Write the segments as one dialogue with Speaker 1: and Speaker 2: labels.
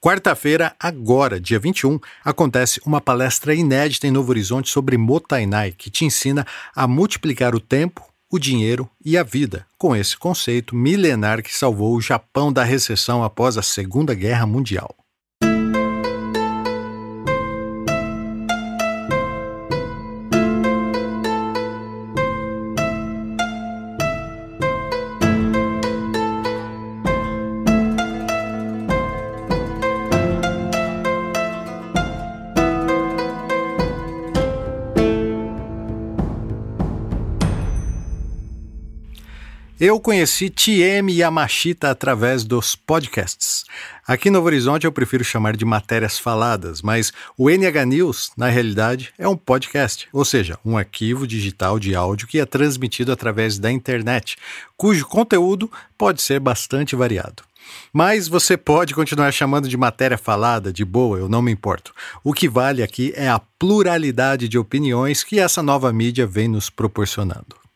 Speaker 1: Quarta-feira, agora, dia 21, acontece uma palestra inédita em Novo Horizonte sobre Motainai, que te ensina a multiplicar o tempo, o dinheiro e a vida, com esse conceito milenar que salvou o Japão da recessão após a Segunda Guerra Mundial. Eu conheci TM Yamashita através dos podcasts. Aqui no Novo Horizonte eu prefiro chamar de matérias faladas, mas o NH News, na realidade, é um podcast, ou seja, um arquivo digital de áudio que é transmitido através da internet, cujo conteúdo pode ser bastante variado. Mas você pode continuar chamando de matéria falada, de boa, eu não me importo. O que vale aqui é a pluralidade de opiniões que essa nova mídia vem nos proporcionando.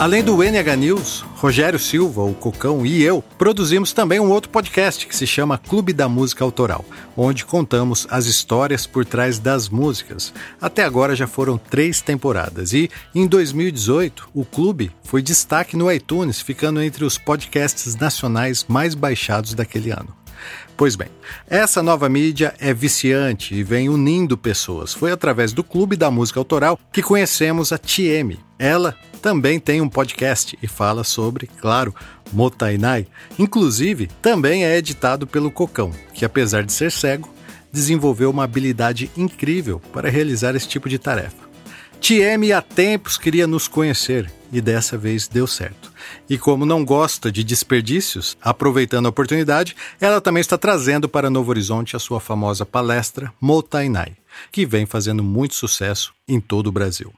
Speaker 1: Além do NH News, Rogério Silva, o Cocão e eu produzimos também um outro podcast que se chama Clube da Música Autoral, onde contamos as histórias por trás das músicas. Até agora já foram três temporadas e, em 2018, o clube foi destaque no iTunes, ficando entre os podcasts nacionais mais baixados daquele ano. Pois bem, essa nova mídia é viciante e vem unindo pessoas. Foi através do Clube da Música Autoral que conhecemos a TM. Ela também tem um podcast e fala sobre, claro, Motainai. Inclusive, também é editado pelo Cocão, que apesar de ser cego, desenvolveu uma habilidade incrível para realizar esse tipo de tarefa. TM há tempos queria nos conhecer e dessa vez deu certo. E como não gosta de desperdícios, aproveitando a oportunidade, ela também está trazendo para Novo Horizonte a sua famosa palestra Motainai, que vem fazendo muito sucesso em todo o Brasil.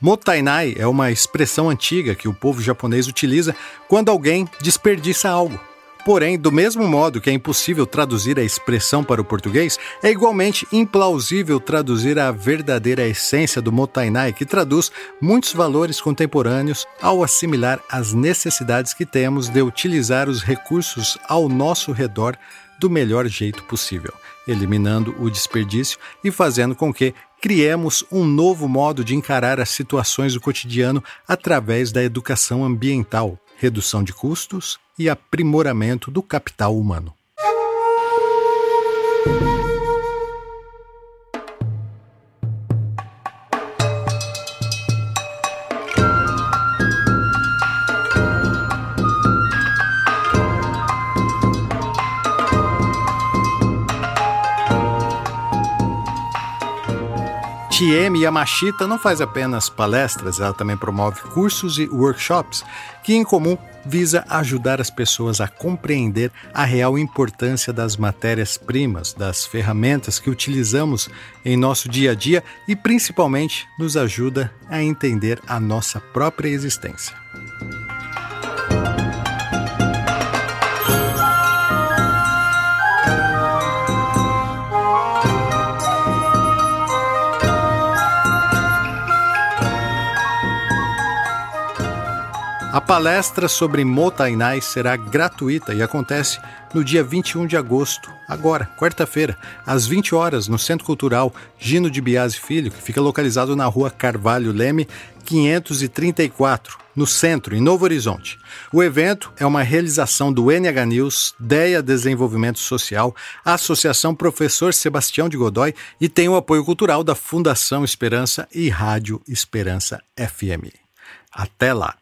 Speaker 1: Motainai é uma expressão antiga que o povo japonês utiliza quando alguém desperdiça algo. Porém, do mesmo modo que é impossível traduzir a expressão para o português, é igualmente implausível traduzir a verdadeira essência do Motainai, que traduz muitos valores contemporâneos ao assimilar as necessidades que temos de utilizar os recursos ao nosso redor do melhor jeito possível, eliminando o desperdício e fazendo com que criemos um novo modo de encarar as situações do cotidiano através da educação ambiental, redução de custos e aprimoramento do capital humano. TM Yamashita não faz apenas palestras, ela também promove cursos e workshops que, em comum, visa ajudar as pessoas a compreender a real importância das matérias-primas, das ferramentas que utilizamos em nosso dia a dia e, principalmente, nos ajuda a entender a nossa própria existência. A palestra sobre Motainai será gratuita e acontece no dia 21 de agosto, agora, quarta-feira, às 20 horas, no Centro Cultural Gino de Biase Filho, que fica localizado na rua Carvalho Leme, 534, no centro, em Novo Horizonte. O evento é uma realização do NH News, DEA Desenvolvimento Social, Associação Professor Sebastião de Godoy e tem o apoio cultural da Fundação Esperança e Rádio Esperança FM. Até lá!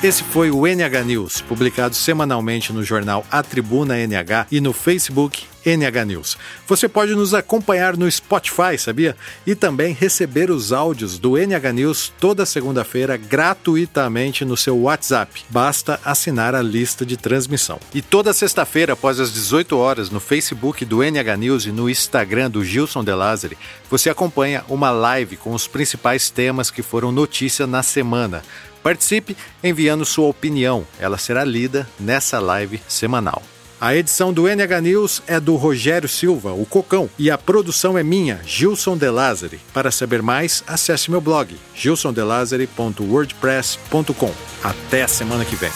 Speaker 1: Esse foi o NH News, publicado semanalmente no jornal A Tribuna NH e no Facebook NH News. Você pode nos acompanhar no Spotify, sabia? E também receber os áudios do NH News toda segunda-feira gratuitamente no seu WhatsApp. Basta assinar a lista de transmissão. E toda sexta-feira, após as 18 horas, no Facebook do NH News e no Instagram do Gilson De você acompanha uma live com os principais temas que foram notícia na semana. Participe enviando sua opinião, ela será lida nessa live semanal. A edição do NH News é do Rogério Silva, o Cocão, e a produção é minha, Gilson De. Para saber mais, acesse meu blog, gilsondelazari.wordpress.com. Até a semana que vem.